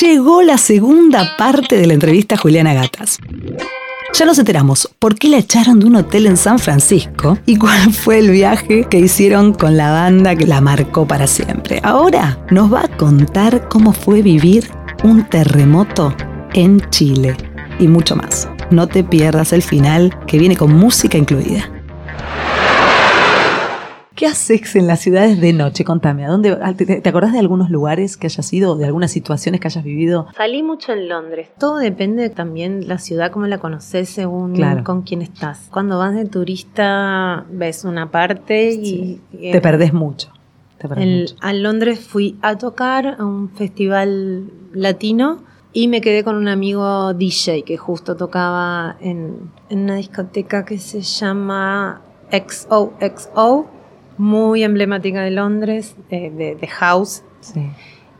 Llegó la segunda parte de la entrevista a Juliana Gatas. Ya nos enteramos por qué la echaron de un hotel en San Francisco y cuál fue el viaje que hicieron con la banda que la marcó para siempre. Ahora nos va a contar cómo fue vivir un terremoto en Chile y mucho más. No te pierdas el final que viene con música incluida. ¿Qué haces en las ciudades de noche? Contame, ¿a dónde, te, te, acordás de algunos lugares que hayas ido, de algunas situaciones que hayas vivido? Salí mucho en Londres. Todo depende también la ciudad, cómo la conoces según con quién estás. Cuando vas de turista ves una parte y... y te perdés mucho. Te perdés el, mucho. A Londres fui a tocar a un festival latino y me quedé con un amigo DJ que justo tocaba en, en una discoteca que se llama XOXO muy emblemática de Londres, de, de, de House. Sí.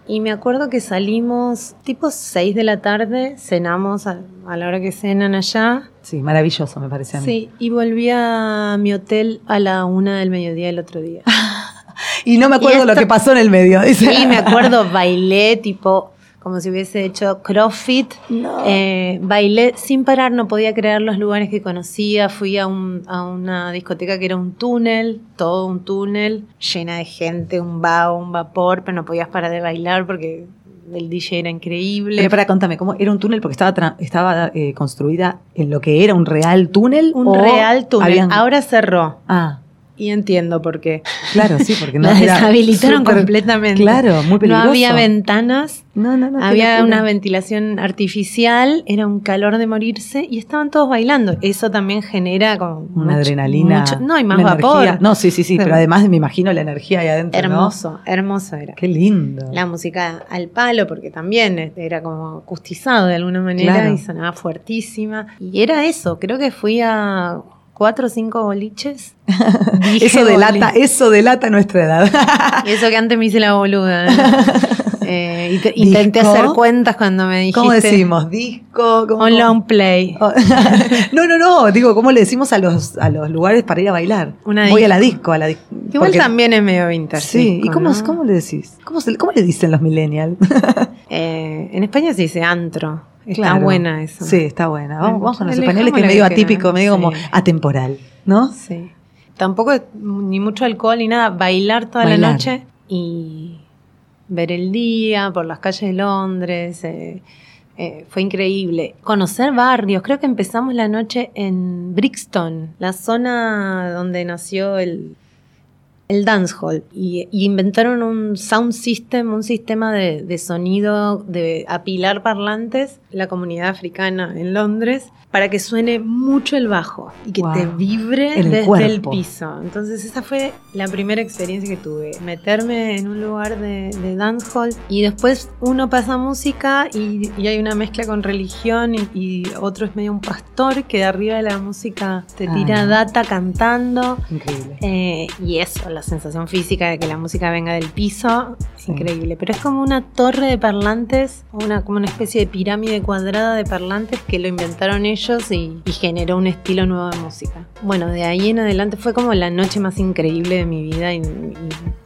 Y me acuerdo que salimos tipo 6 de la tarde, cenamos a, a, la hora que cenan allá. Sí, maravilloso me parece a mí. Sí, y volví a mi hotel a la una del mediodía el otro día. y no me acuerdo esto, lo que pasó en el medio. Dice. Sí, me acuerdo, bailé tipo como si hubiese hecho CrossFit. No. Eh, bailé sin parar, no podía creer los lugares que conocía. Fui a, un, a, una discoteca que era un túnel, todo un túnel, llena de gente, un vaho, un vapor, pero no podías parar de bailar porque el DJ era increíble. Pero para, contame, ¿cómo era un túnel? Porque estaba, estaba eh, construida en lo que era un real túnel. Un real túnel. Habían... Ahora cerró. Ah. Y entiendo por qué. Claro, sí, porque no la deshabilitaron super, completamente. Claro, muy peligroso. No había ventanas. No, no, no. Había una ventilación artificial, era un calor de morirse y estaban todos bailando. Eso también genera como una mucho, adrenalina. Mucho, no, y más vapor. Energía. No, sí, sí, sí, pero, pero, además me imagino la energía ahí adentro. Hermoso, hermoso era. Qué lindo. La música al palo, porque también era como acustizado de alguna manera claro. y sonaba fuertísima. Y era eso, creo que fui a cuatro o cinco boliches. eso delata, eso delata nuestra edad. y eso que antes me hice la boluda. Eh, te, intenté hacer cuentas cuando me dijiste. ¿Cómo decimos? Disco. ¿cómo? O long play. no, no, no. Digo, ¿cómo le decimos a los, a los lugares para ir a bailar? Una Voy disco. a la disco, a la disco. Igual Porque, también es medio vintage. Sí. Disco, ¿Y cómo, ¿no? cómo le decís? ¿Cómo, se, ¿Cómo, le dicen los millennials? eh, en España se dice antro. Está buena eso. Sí, está buena. Vamos, vamos con los españoles que es medio atípico, medio sí. como atemporal, ¿no? Sí. Tampoco ni mucho alcohol ni nada. Bailar toda bailar. la noche y ver el día por las calles de Londres. Eh, eh, fue increíble. Conocer barrios. Creo que empezamos la noche en Brixton, la zona donde nació el, el dancehall. Y, y, inventaron un sound system, un sistema de, de, sonido, de apilar parlantes, la comunidad africana en Londres, para que suene mucho el bajo y que wow. te vibre el desde cuerpo. el piso. Entonces esa fue la primera experiencia que tuve, meterme en un lugar de, de dancehall y después uno pasa música y, y hay una mezcla con religión y, y, otro es medio un pastor que de arriba de la música te tira ah, data cantando. Increíble. Eh, y eso, la sensación física de que la música venga del piso, sí. increíble. Pero es como una torre de parlantes, una, como una especie de pirámide cuadrada de parlantes que lo inventaron ellos y, y, generó un estilo nuevo de música. Bueno, de ahí en adelante fue como la noche más increíble de mi vida y, y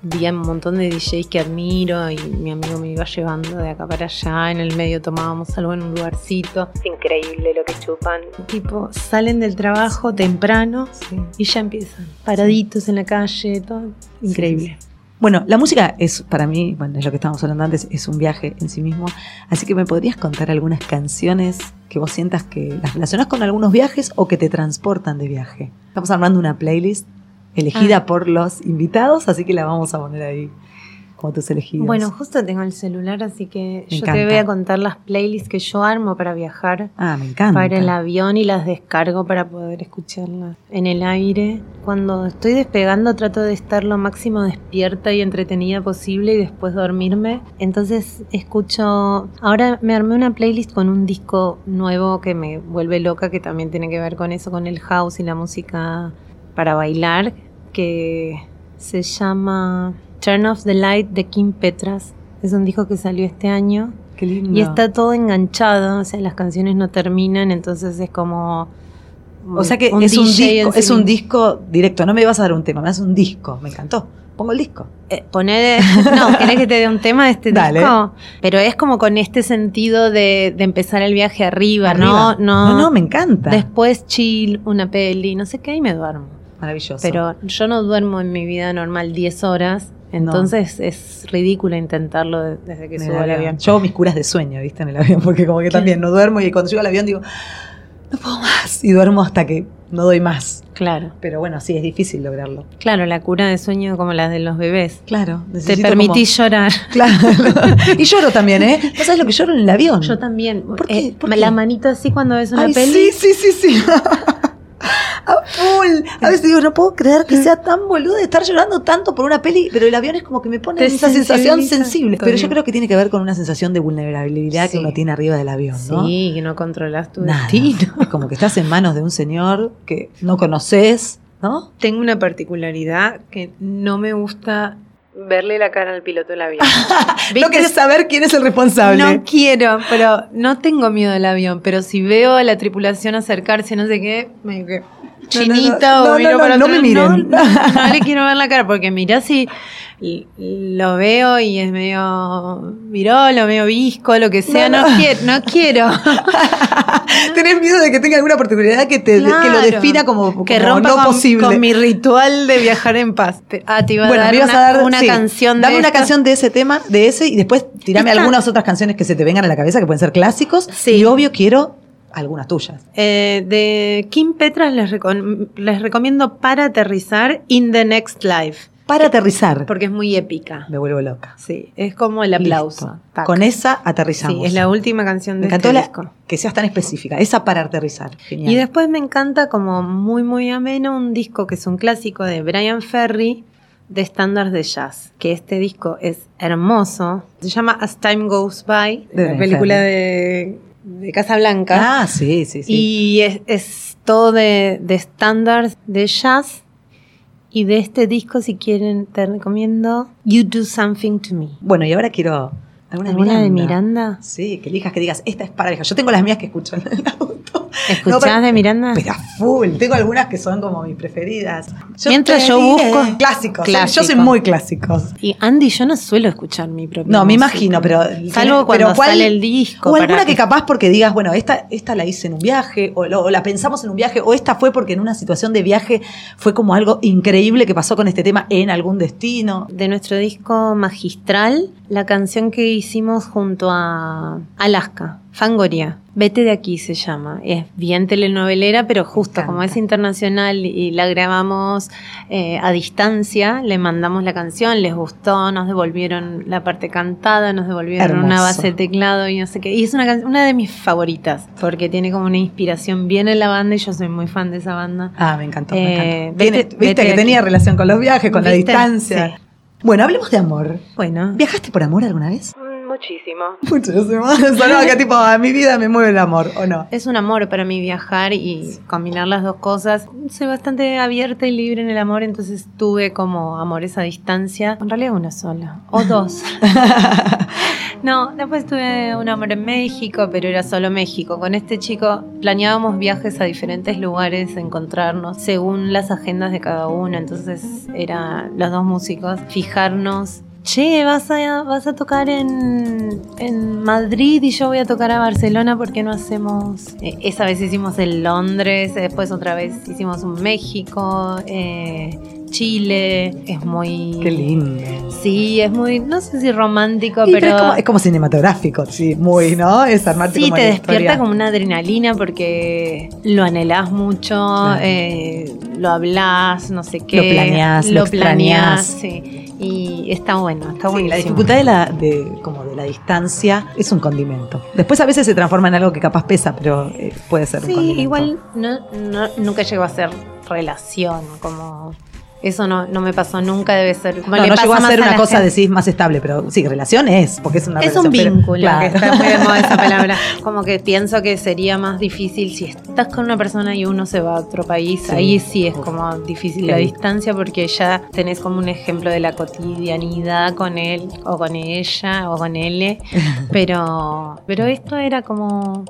vi a un montón de DJs que admiro y mi amigo me iba llevando de acá para allá, en el medio tomábamos algo en un lugarcito. Es increíble lo que chupan. Tipo, salen del trabajo temprano sí. y ya empiezan, paraditos sí. en la calle, todo increíble. Sí, bueno, la música es para mí, bueno, es lo que estábamos hablando antes, es un viaje en sí mismo. Así que me podrías contar algunas canciones que vos sientas que las relacionás con algunos viajes o que te transportan de viaje. Estamos armando una playlist elegida ah. por los invitados, así que la vamos a poner ahí como tus elegidos. Bueno, justo tengo el celular, así que me yo encanta. te voy a contar las playlists que yo armo para viajar. Ah, me encanta. Para el avión y las descargo para poder escucharlas en el aire. Cuando estoy despegando trato de estar lo máximo despierta y entretenida posible y después dormirme. Entonces escucho... Ahora me armé una playlist con un disco nuevo que me vuelve loca, que también tiene que ver con eso, con el house y la música para bailar, que se llama... Turn Off the Light de Kim Petras. Es un disco que salió este año. Qué lindo. Y está todo enganchado, o sea, las canciones no terminan, entonces es como. O sea que un es, un disco, es un disco directo, no me vas a dar un tema, me das un disco, me encantó. pongo el disco. Eh, poner, no, ¿querés que te dé un tema de este Dale. disco? Pero es como con este sentido de, de empezar el viaje arriba, ¿no? Arriba. No, no, no, me encanta. Después chill, una peli, no sé qué, y me duermo. Maravilloso. Pero yo no duermo en mi vida normal 10 horas, entonces es ridículo intentarlo de- desde que subo al avión. avión. Yo hago mis curas de sueño, ¿viste? En el avión, porque como que también no duermo y cuando llego al avión digo, no puedo más. Y duermo hasta que no doy más. Claro, Pero bueno, sí, es difícil lograrlo. claro, la cura de sueño como la de los bebés. Claro. Te permitís llorar. Claro. y lloro también, ¿eh? ¿No sabes lo que lloro en el avión? Yo también. ¿Por qué? Eh, ¿Por La manito así cuando ves una Ay, peli. Sí, sí, sí, sí. A full. A veces digo, no puedo creer que sea tan boludo de estar llorando tanto por una peli, pero el avión es como que me pone esa sensación sensible. Pero yo creo que tiene que ver con una sensación de vulnerabilidad que uno tiene arriba del avión, ¿no? Sí, que no controlas tu Nada. destino. Es como que estás en manos de un señor que no conoces, ¿no? Tengo una particularidad que no me gusta verle la cara al piloto del avión. No querés saber quién es el responsable. No quiero, pero no tengo miedo del avión. Pero si veo a la tripulación acercarse, no sé qué, me chinita no, o no, miro no, para no otro me miren. No, no le quiero ver la cara, porque mirá si lo veo y es medio virolo, medio visco, lo que sea. No, No, no. quiero, no quiero. Tenés miedo de que tenga alguna particularidad que, te, que lo Claro. defina como, que como rompa no con, posible. con mi ritual de viajar en paz. Ah, te iba a bueno, dar una, a dar una sí, canción Dame de una canción de ese tema, de ese, y después tirame Esta- algunas otras canciones que se te vengan a la cabeza, que pueden ser clásicos. Sí. Y obvio quiero algunas tuyas. Eh, de Kim Petras les, recom- les recomiendo para aterrizar In the Next Life, Para aterrizar. porque es muy épica. Me vuelvo loca. Sí, es como el aplauso. Con esa aterrizamos. Sí, es la última canción Me de encantó este la- disco. que seas tan específica. Esa para aterrizar. Genial. Y después me encanta como muy muy ameno un disco que es un clásico de Brian Ferry de estándares de jazz, que este disco es hermoso, se llama As Time Goes By, De la película de, de Casablanca. Ah, sí, sí, sí. Y es, es todo de, estándares de jazz. Y de este disco, si quieren, te recomiendo You Do Something to Me. Bueno, y ahora quiero alguna, ¿Alguna de Miranda. Miranda? Sí, que elijas que digas, esta es para. Yo tengo las mías que escucho en el auto. ¿Escuchás pero- de Miranda? Pero full. Tengo algunas que son como mis preferidas. Mientras te yo busco- Clásicos. Clásico. Yo soy muy clásicos. Y Andy, yo no suelo escuchar mi propia No, me imagino, pero. Salvo pero cuando ¿cuál- sale el disco. O para alguna que capaz porque digas, bueno, esta, esta la hice en un viaje, o la pensamos en un viaje, o esta fue porque en una situación de viaje fue como algo increíble que pasó con este tema en algún destino. De nuestro disco magistral, la canción que hicimos junto a Alaska, Fangoria. Vete de aquí se llama. Es bien telenovelera, pero justo como es internacional y la grabamos eh, a distancia, le mandamos la canción, les gustó, nos devolvieron la parte cantada, nos devolvieron una base de teclado y no sé qué. Y es una, una de mis favoritas, porque tiene como una inspiración bien en la banda y yo soy muy fan de esa banda. Ah, me encantó. me Eh, encantó. Vete- Viste vete que tenía relación con los viajes, con la distancia. Sí. Bueno, hablemos de amor. Bueno. ¿Viajaste por amor alguna vez? Muchísimo. Muchísimo. Sonaba que tipo, a mi vida me mueve el amor, ¿o no? Es un amor para mí viajar y combinar las dos cosas. Soy bastante abierta y libre en el amor, entonces tuve como amores a distancia. En realidad una sola, o dos. no, después tuve un amor en México, pero era solo México. Con este chico planeábamos viajes a diferentes lugares, encontrarnos según las agendas de cada uno. Entonces era los dos músicos, fijarnos Che, vas a, vas a tocar en, en Madrid y yo voy a tocar a Barcelona, ¿por qué no hacemos? Eh, esa vez hicimos en Londres, después otra vez hicimos un México, eh, Chile, es muy... Qué lindo. Sí, es muy, no sé si romántico, pero pero... es, como, es como cinematográfico, sí, muy, ¿no? Es armarte Sí, como te despierta historia. como una adrenalina porque lo anhelás mucho, Claro. eh, lo hablas, no sé qué. Lo planeás, lo planeás, extrañás. sí. Y está bueno, está Sí, buenísimo. la dificultad de la, de, como de la distancia es un condimento. Después a veces se transforma en algo que capaz pesa, pero eh, puede ser un Sí, condimento. igual no, no- nunca llegó a ser relación, como eso no, no me pasó nunca, debe ser. como No, le no llegó a ser una cosa, gente. decís, más estable, pero sí, relación es, porque es una Es relación. un pero- vínculo, claro. que está muy de moda esa palabra. Como que pienso que sería más difícil si estás con una persona y uno se va a otro país. Sí. Ahí sí es como difícil la distancia porque ya tenés como un ejemplo de la cotidianidad con él o con ella o con él. Pero, pero esto era como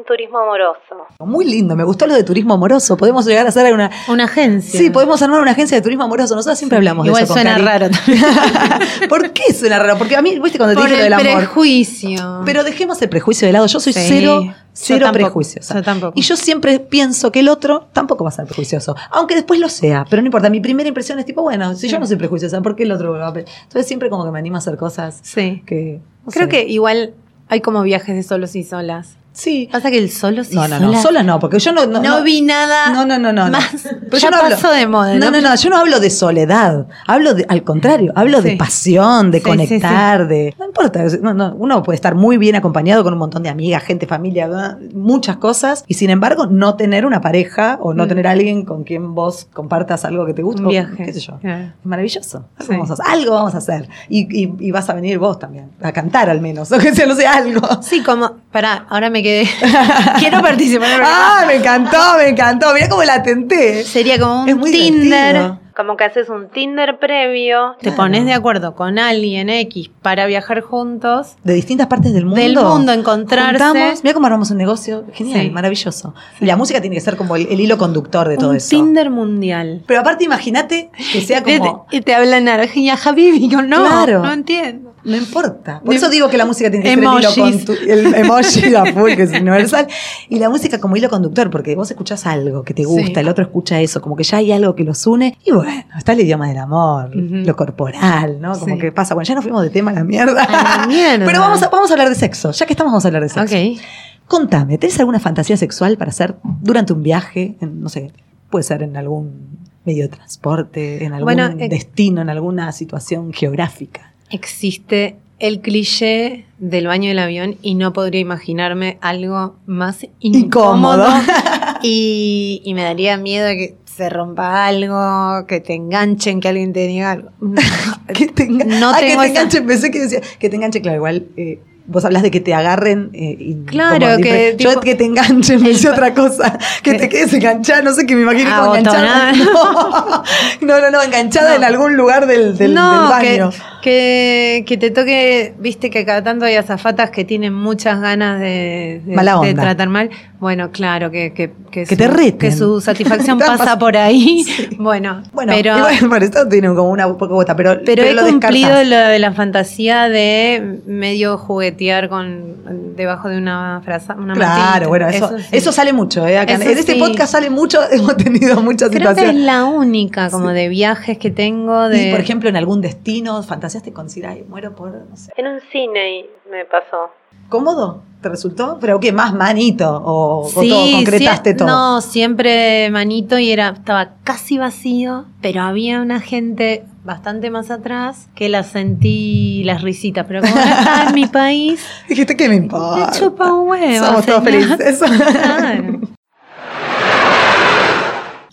un turismo amoroso. Muy lindo, me gustó lo de turismo amoroso. Podemos llegar a hacer una. Una agencia. Sí, podemos armar una agencia de turismo amoroso. Nosotros siempre hablamos Igual de eso. con suena raro también. ¿Por qué suena raro? Porque a mí, viste, cuando te dije lo el del amor. prejuicio. Pero dejemos el prejuicio de lado. Yo soy Sí, cero, cero prejuiciosa. yo tampoco. Y yo siempre pienso que el otro tampoco va a ser prejuicioso. Aunque después lo sea. Pero no importa. Mi primera impresión es tipo, bueno, si yo no soy prejuiciosa, ¿por qué el otro va a? Entonces siempre como que me animo a hacer cosas sí. que. no Creo sé. que igual hay como viajes de solos y solas. Sí. Pasa que el solo sí No, no, no. sola- Sola no, porque yo no. No, No, no, vi nada. No, no, no, no. Más. Pero ya yo no hablo- de moda. No, no, no, yo no hablo de soledad, hablo de, al contrario, hablo de pasión, de Sí, conectar, de, no importa, no, no, uno puede estar muy bien acompañado con un montón de amigas, gente, familia, ¿verdad? muchas cosas, y sin embargo no tener una pareja o no Mm. tener alguien con quien vos compartas algo que te gusta, Un o viaje. qué sé yo. Es maravilloso. Algo, vamos a, hacer, algo vamos a hacer. Y, y- y vas a venir vos también, a cantar al menos, o que sea, no sé, algo. Sí, como. Pará, ahora me quedé. Quiero participar. en el Ah, me encantó, me encantó. Mira cómo la tenté. Sería como un Es muy Tinder. divertido. Como que haces un Tinder previo, te pones de acuerdo con alguien X para viajar juntos. de distintas partes del mundo. Del mundo, encontrarse. Mira cómo armamos un negocio. Genial, Sí. maravilloso. La música tiene que ser como el, el hilo conductor de todo un eso. Tinder mundial. Pero aparte, imagínate que sea como. Y te hablan Argelia Habibi, yo no, Claro. no entiendo. No importa. Por eso digo que la música tiene que ser el hilo Emojis. El emoji a full, que es universal. Y la música como hilo conductor, porque vos escuchás algo que te gusta, Sí. el otro escucha eso, como que ya hay algo que los une. Y bueno, está el idioma del amor, lo corporal, ¿no? Como Sí. que pasa. Bueno, ya nos fuimos de tema a la mierda. A la mierda. Pero vamos a, vamos a hablar de sexo. Ya que estamos, vamos a hablar de sexo. Ok. Contame, ¿tenés alguna fantasía sexual para hacer durante un viaje? En, no sé, puede ser en algún medio de transporte, en algún Bueno, eh, destino, en alguna situación geográfica. Existe el cliché del baño del avión y no podría imaginarme algo más Incómodo. incómodo. y, y me daría miedo que se rompa algo, que te enganchen, que alguien te diga algo. que te, enga- No Ah, que te esa- enganche, pensé que decía, que te enganche, claro, igual. eh, Vos hablas de que te agarren eh, y Claro, como que dife- yo tipo- que te enganchen me El- otra cosa que te quedes enganchada no sé que me imagino como enganchada no no no, no, enganchada No. en algún lugar del, del, no, del que, baño que, que te toque, viste que cada tanto hay azafatas que tienen muchas ganas de, de- Mala de tratar mal. Bueno, claro, que, que, que, Que su, te reten. que su satisfacción pasa pas- por ahí. Sí. Bueno, bueno pero, bueno, esto tiene como una poca cuota pero pero, he lo cumplido lo de la fantasía de medio juguetear con debajo de una frase. Una Claro, mantita. bueno, eso, sí. eso sale mucho, ¿eh? Acá en- Eso en este sí. podcast sale mucho, hemos tenido muchas Creo que es situaciones. la única como de viajes que tengo de... Y, por ejemplo, en algún destino, fantaseaste con decir, ay, muero por, no sé. en un cine me pasó. ¿Cómodo? ¿Te resultó? ¿Pero qué? ¿Más manito? ¿O, o todo? ¿Concretaste todo? No, siempre manito y era, estaba casi vacío, pero había una gente bastante más atrás que la sentí las risitas, pero como no estaba en mi país, Dijiste, ¿qué me me importa? chupa un huevo. Somos todos felices. Claro.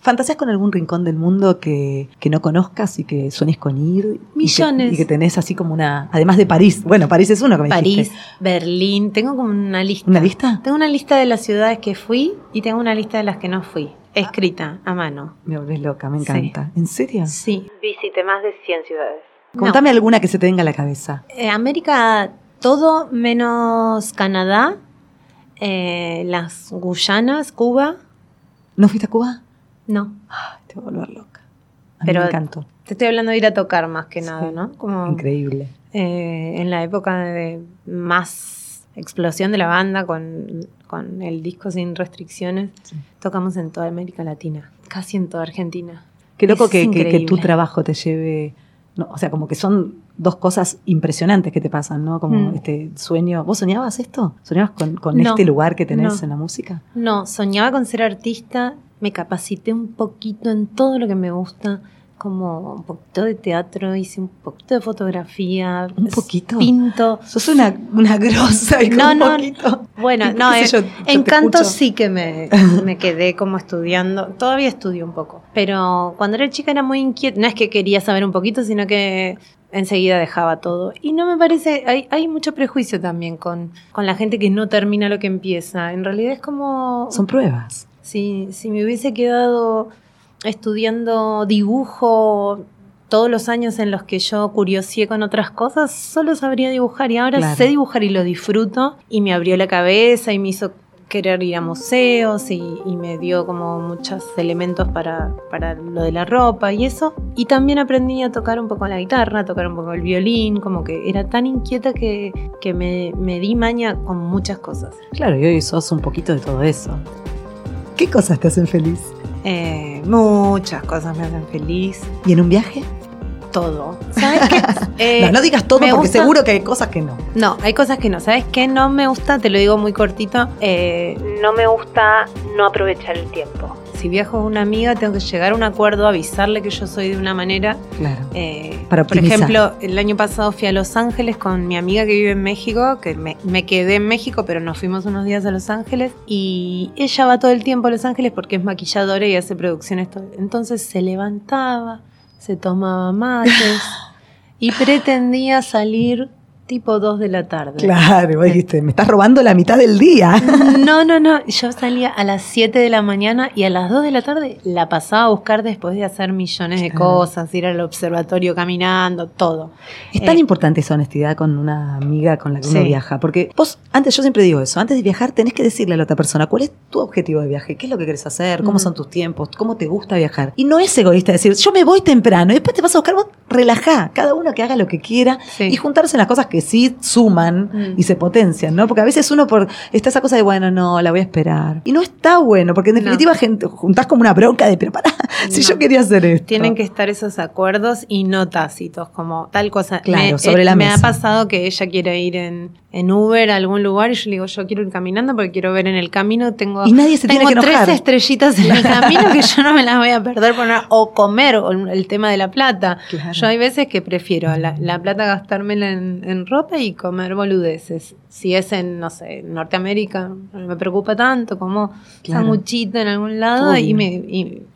¿Fantaseas con algún rincón del mundo que, que no conozcas y que sueñes con ir? Y que- Millones. Y que, tenés así como una. Además de París. Bueno, París es uno que me París, dijiste. Berlín, tengo como una lista. ¿Una lista? Tengo una lista de las ciudades que fui y tengo una lista de las que no fui, escrita a mano. Me volvés loca, me Sí. encanta. ¿En serio? Sí. Visité más de 100 ciudades. Contame alguna que se te venga a la cabeza. Eh, América, todo menos Canadá, eh, las Guyanas, Cuba, ¿No fuiste a Cuba? No. Ay, te voy a volver loca. A mí Pero- me encantó. Te estoy hablando de ir a tocar más que nada, Sí. ¿no? Como Increíble. eh, en la época de más explosión de la banda con, con el disco sin restricciones, Sí. tocamos en toda América Latina, casi en toda Argentina. Qué loco que, que- que tu trabajo te lleve. no, o sea, como que son dos cosas impresionantes que te pasan, ¿no? Como Mm. este sueño. ¿Vos soñabas esto? ¿Soñabas con, con No, este lugar que tenés no. en la música? No, soñaba con ser artista, me capacité un poquito en todo lo que me gusta, como un poquito de teatro, hice un poquito de fotografía. ¿Un s- poquito? Pinto. Sos una, una grosa y con No, un no, poquito. Bueno, ¿Qué- no, eh, yo? En canto sí que me, me quedé como estudiando. Todavía estudio un poco. Pero cuando era chica era muy inquieta. No es que quería saber un poquito, sino que enseguida dejaba todo. Y no me parece. Hay, hay mucho prejuicio también con, con la gente que no termina lo que empieza. En realidad es como. Son pruebas. Si, si me hubiese quedado estudiando dibujo todos los años en los que yo curiosié con otras cosas, solo sabría dibujar y ahora Claro. sé dibujar y lo disfruto y me abrió la cabeza y me hizo querer ir a museos y, me dio como muchos elementos para, para, lo de la ropa y eso. Y también aprendí a tocar un poco la guitarra, a tocar un poco el violín, como que era tan inquieta que, que me, me di maña con muchas cosas. Claro, y hoy sos un poquito de todo eso. ¿Qué cosas te hacen feliz? Eh, muchas cosas me hacen feliz. ¿Y en un viaje? Todo. ¿Sabes qué? Eh, no, digas todo porque seguro que hay cosas que no. No, hay cosas que no. ¿Sabes qué? No me gusta, te lo digo muy cortito, eh, no me gusta no aprovechar el tiempo si viajo con una amiga, tengo que llegar a un acuerdo, avisarle que yo soy de una manera. Claro. Eh, Para por ejemplo, el año pasado fui a Los Ángeles con mi amiga que vive en México, que me, me, quedé en México, pero nos fuimos unos días a Los Ángeles. Y ella va todo el tiempo a Los Ángeles porque es maquilladora y hace producciones. Entonces se levantaba, se tomaba mates y pretendía salir tipo 2 de la tarde. Claro, dijiste, me estás robando la mitad del día. No, no, no. Yo salía a las 7 de la mañana y a las 2 de la tarde la pasaba a buscar después de hacer millones de cosas, ir al observatorio caminando, todo. Es tan eh, importante esa honestidad con una amiga con la que uno viaja, porque vos, antes, yo siempre digo eso, antes de viajar tenés que decirle a la otra persona cuál es tu objetivo de viaje, qué es lo que querés hacer, cómo son tus tiempos, cómo te gusta viajar. Y no es egoísta decir, yo me voy temprano y después te vas a buscar, vos relajá, cada uno que haga lo que quiera y juntarse en las cosas que sí suman y se potencian, ¿no? Porque a veces uno por está esa cosa de, bueno, no, la voy a esperar. Y no está bueno, porque en definitiva gente, juntás como una bronca de, pero pará, si yo quería hacer esto. Tienen que estar esos acuerdos y no tácitos, como tal cosa. Claro, sobre la mesa. Me ha pasado que ella quiere ir en, en Uber a algún lugar y yo le digo, yo quiero ir caminando porque quiero ver en el camino, tengo, y nadie se tengo tiene que tres estrellitas en el camino que yo no me las voy a perder por nada. o comer, o el tema de la plata. Yo hay veces que prefiero la, la plata gastármela en, en, ropa y comer boludeces. Si es en, no sé, Norteamérica, no me preocupa tanto, como claro. sanguchito en algún lado y, me,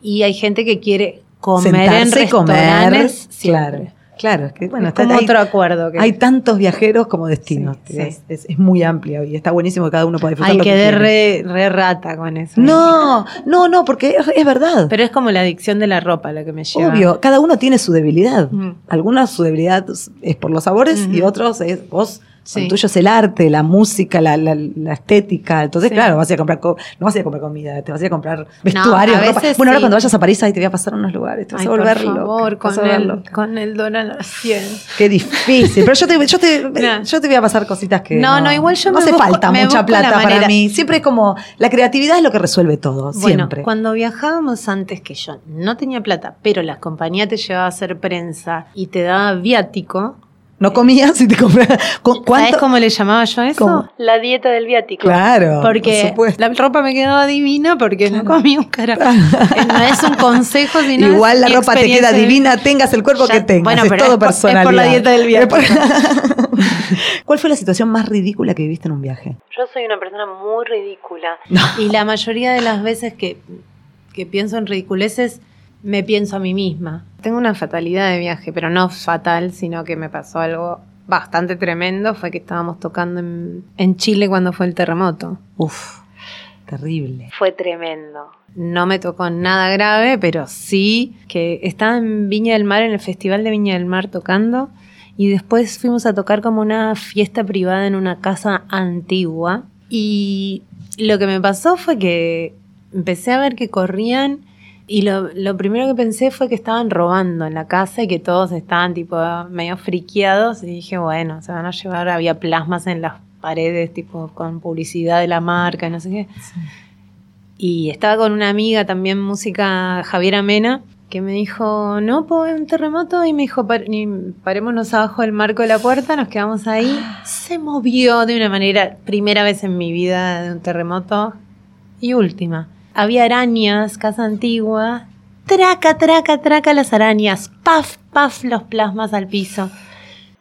y, hay gente que quiere comer en restaurantes comer, Claro. Claro, es que bueno, está, como otro acuerdo. Hay tantos viajeros como destinos. Es, muy amplio y está buenísimo que cada uno pueda disfrutar. Hay que re, re, rata con eso. No, no, no, porque es, verdad. Pero es como la adicción de la ropa la que me lleva. Obvio, cada uno tiene su debilidad. Algunas su debilidad es por los sabores y otros es vos Sí. tuyo es el arte, la música, la, la, estética. Entonces, claro, vas a, comprar no vas a ir a comprar comida, te vas a ir a comprar vestuario, ropa. Bueno, ahora cuando vayas a París ahí te voy a pasar unos lugares, te vas a volver por favor, Con, el, con el dólar a 100. Qué difícil. Pero yo te, yo te, yo te voy a pasar cositas que. No, no, igual yo no me hace falta mucha plata para mí. Siempre es como. La creatividad es lo que resuelve todo. siempre. Cuando viajábamos antes que yo no tenía plata, pero la compañía te llevaba a hacer prensa y te daba viático no comías y te comprabas. ¿Sabes cómo le llamaba yo eso? La dieta del viático. Claro. Porque la ropa me quedaba divina porque no comía un carajo. no es un consejo, sino. Igual la ropa te queda divina, tengas el cuerpo que tengas. Bueno, pero es todo personal. Es por la dieta del viático. ¿Cuál fue la situación más ridícula que viviste en un viaje? Yo soy una persona muy ridícula. Y la mayoría de las veces que, que pienso en ridiculeces me pienso a mí misma. Tengo una fatalidad de viaje, pero no fatal, sino que me pasó algo bastante tremendo. Fue que estábamos tocando en, Chile cuando fue el terremoto. Uf, terrible. Fue tremendo. No me tocó nada grave, pero sí que estaba en Viña del Mar, en el Festival de Viña del Mar tocando. Y después fuimos a tocar como una fiesta privada en una casa antigua. Y lo que me pasó fue que empecé a ver que corrían y lo, lo, primero que pensé fue que estaban robando en la casa y que todos estaban tipo medio friqueados y dije, bueno, se van a llevar, había plasmas en las paredes tipo con publicidad de la marca, no sé qué. Y estaba con una amiga también, música Javiera Mena, que me dijo, no, pues un terremoto, y me dijo, parémonos abajo del marco de la puerta, nos quedamos ahí. Se movió de una manera, primera vez en mi vida de un terremoto y última. Había arañas, casa antigua. Traca, traca, traca las arañas. Paf, paf los plasmas al piso.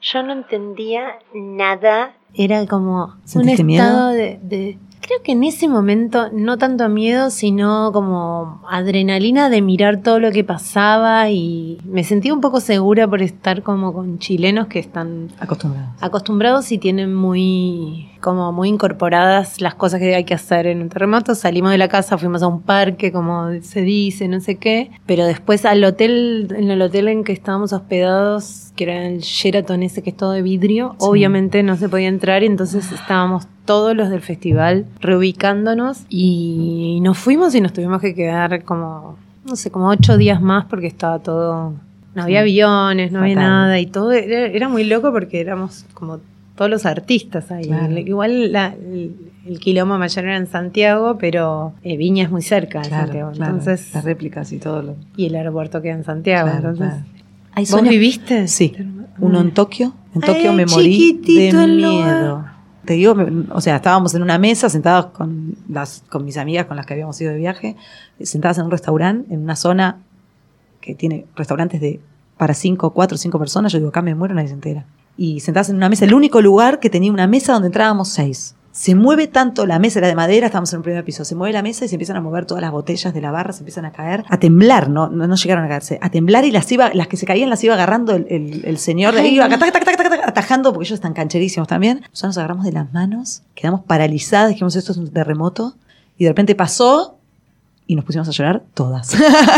Yo no entendía nada. Era como un estado de, Creo que en ese momento no tanto miedo, sino como adrenalina de mirar todo lo que pasaba y me sentía un poco segura por estar como con chilenos que están acostumbrados. Acostumbrados y tienen muy como muy incorporadas las cosas que hay que hacer en un terremoto. Salimos de la casa, fuimos a un parque, como se dice, no sé qué, pero después al hotel, en el hotel en que estábamos hospedados, que era el Sheraton ese que es todo de vidrio, obviamente no se podía entrar y entonces estábamos todos los del festival reubicándonos y nos fuimos y nos tuvimos que quedar como, no sé, como ocho días más porque estaba todo, no había aviones, no había nada y todo, era, era muy loco porque éramos como todos los artistas ahí. Claro. Igual la- el, el quilombo mayor era en Santiago, pero eh, Viña es muy cerca de Santiago, entonces, las réplicas y todo lo. y el aeropuerto queda en Santiago, Claro, entonces... ¿Hay ¿Vos viviste? Sí, uno en Tokio. En Tokio Ay, me morí de miedo. Te digo, o sea, estábamos en una mesa sentados con las con mis amigas con las que habíamos ido de viaje, eh, sentadas en un restaurante en una zona que tiene restaurantes de para cinco, cuatro, cinco personas. Yo digo, acá me muero, nadie se entera. Y sentadas en una mesa, el único lugar que tenía una mesa donde entrábamos seis. Se mueve tanto la mesa, era de madera, estábamos en un primer piso, se mueve la mesa y se empiezan a mover todas las botellas de la barra, se empiezan a caer, a temblar, no, no, no llegaron a caerse, a temblar y las iba, las que se caían las iba agarrando el, el- el señor de ahí, iba atajando, porque ellos están cancherísimos también. Nosotros nos agarramos de las manos, quedamos paralizadas, dijimos esto es un terremoto, y de repente pasó y nos pusimos a llorar todas.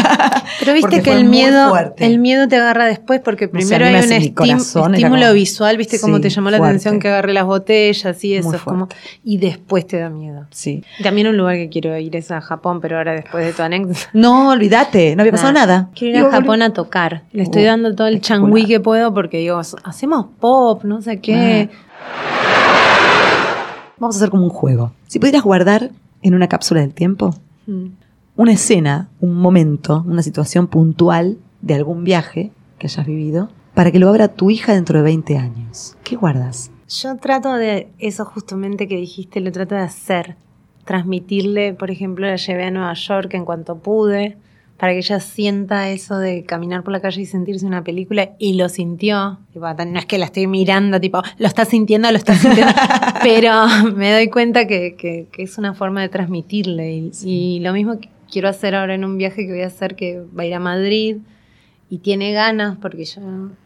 Pero viste que el miedo, el miedo te agarra después porque primero me hay un estim- corazón, estímulo como- visual, viste cómo Sí, te llamó la fuerte. atención que agarré las botellas y eso, como y después te da miedo. sí. También un lugar que quiero ir es a Japón, pero ahora después de tu anécdota. No, olvídate, no había pasado Nada. nada. Quiero ir a Japón a tocar. Le estoy Uh, dando todo el changui que puedo porque digo, hacemos pop, no sé qué. Vamos a hacer como un juego. Si pudieras guardar en una cápsula del tiempo Mm. Una escena, un momento, una situación puntual de algún viaje que hayas vivido, para que lo abra tu hija dentro de 20 años. ¿Qué guardas? Yo trato de eso justamente que dijiste, lo trato de hacer. Transmitirle, por ejemplo, la llevé a Nueva York en cuanto pude, para que ella sienta eso de caminar por la calle y sentirse una película, y lo sintió. Tipo, no es que la estoy mirando, tipo, lo está sintiendo, lo está sintiendo, pero me doy cuenta que, que- que es una forma de transmitirle. Y, y lo mismo que quiero hacer ahora en un viaje que voy a hacer, que va a ir a Madrid, y tiene ganas porque yo,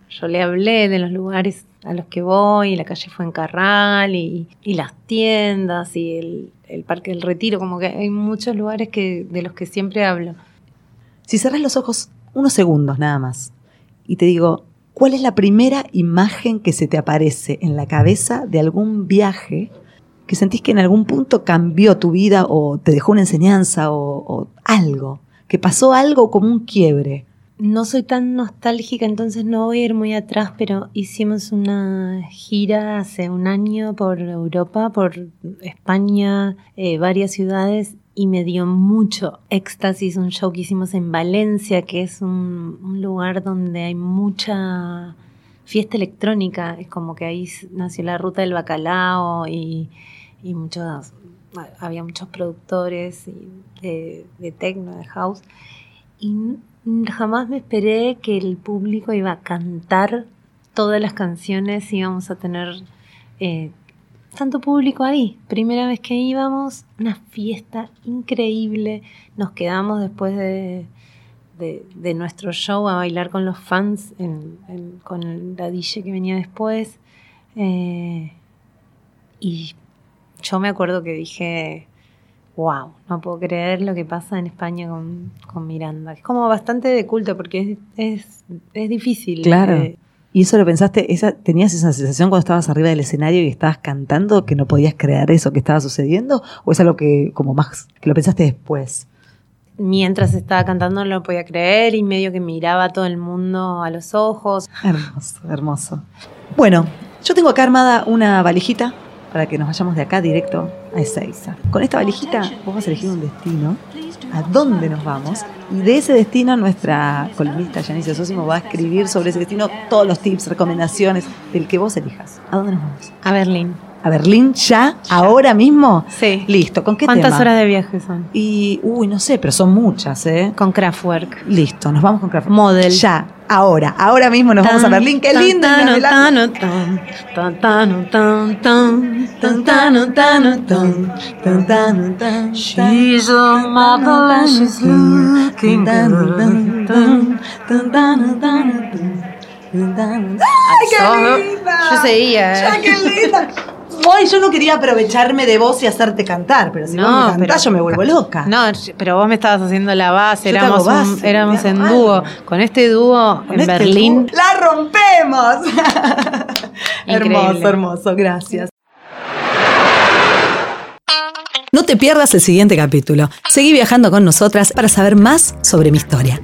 yo le hablé de los lugares a los que voy, la calle Fuencarral y, y las tiendas y el, el Parque del Retiro, como que hay muchos lugares que, de los que siempre hablo. Si cerras los ojos unos segundos nada más y te digo, ¿cuál es la primera imagen que se te aparece en la cabeza de algún viaje que sentís que en algún punto cambió tu vida o te dejó una enseñanza o, algo? Que pasó algo como un quiebre. No soy tan nostálgica, entonces no voy a ir muy atrás, pero hicimos una gira hace un año por Europa, por España, eh, varias ciudades, y me dio mucho éxtasis un show que hicimos en Valencia, que es un, un lugar donde hay mucha fiesta electrónica. Es como que ahí nació la ruta del bacalao y, y muchos, había muchos productores de, de techno, de house. Y jamás me esperé que el público iba a cantar todas las canciones, íbamos a tener eh, tanto público ahí. Primera vez que íbamos, una fiesta increíble. Nos quedamos después de, de, nuestro show a bailar con los fans, con la DJ que venía después. Eh, y yo me acuerdo que dije, wow, no puedo creer lo que pasa en España con, con Miranda. Es como bastante de culto porque es, es, es difícil. Claro. eh, ¿Y eso lo pensaste? Esa, ¿Tenías esa sensación cuando estabas arriba del escenario y estabas cantando que no podías creer eso que estaba sucediendo? ¿O es algo que como más que lo pensaste después? mientras estaba cantando no lo podía creer y medio que miraba a todo el mundo a los ojos. Hermoso, hermoso. Bueno, yo tengo acá armada una valijita para que nos vayamos de acá directo a Ezeiza. Con esta valijita vos vas a elegir un destino, a dónde nos vamos, y de ese destino nuestra columnista Janice Sosimo va a escribir sobre ese destino todos los tips, recomendaciones, del que vos elijas. ¿A dónde nos vamos? A Berlín. ¿A Berlín ya? ¿Ahora mismo? Sí. Listo, ¿con qué ¿Cuántas tema? horas de viaje son? Y, uy, no sé, pero son muchas, ¿eh? Con Kraftwerk. Listo, nos vamos con Kraftwerk. Model. Ya, ahora. Ahora mismo nos vamos a Berlín. ¡Qué lindo! ¡Ay, qué linda! Yo seguía. ¡Ya, qué linda! Hoy yo no quería aprovecharme de vos y hacerte cantar, pero si No, vos me cantás pero- yo me vuelvo loca. No, pero vos me estabas haciendo la base, Yo te éramos, un- éramos en dúo. Con este dúo Con en este Berlín. dúo, ¡La rompemos! Hermoso, hermoso, gracias. No te pierdas el siguiente capítulo. Seguí viajando con nosotras para saber más sobre mi historia.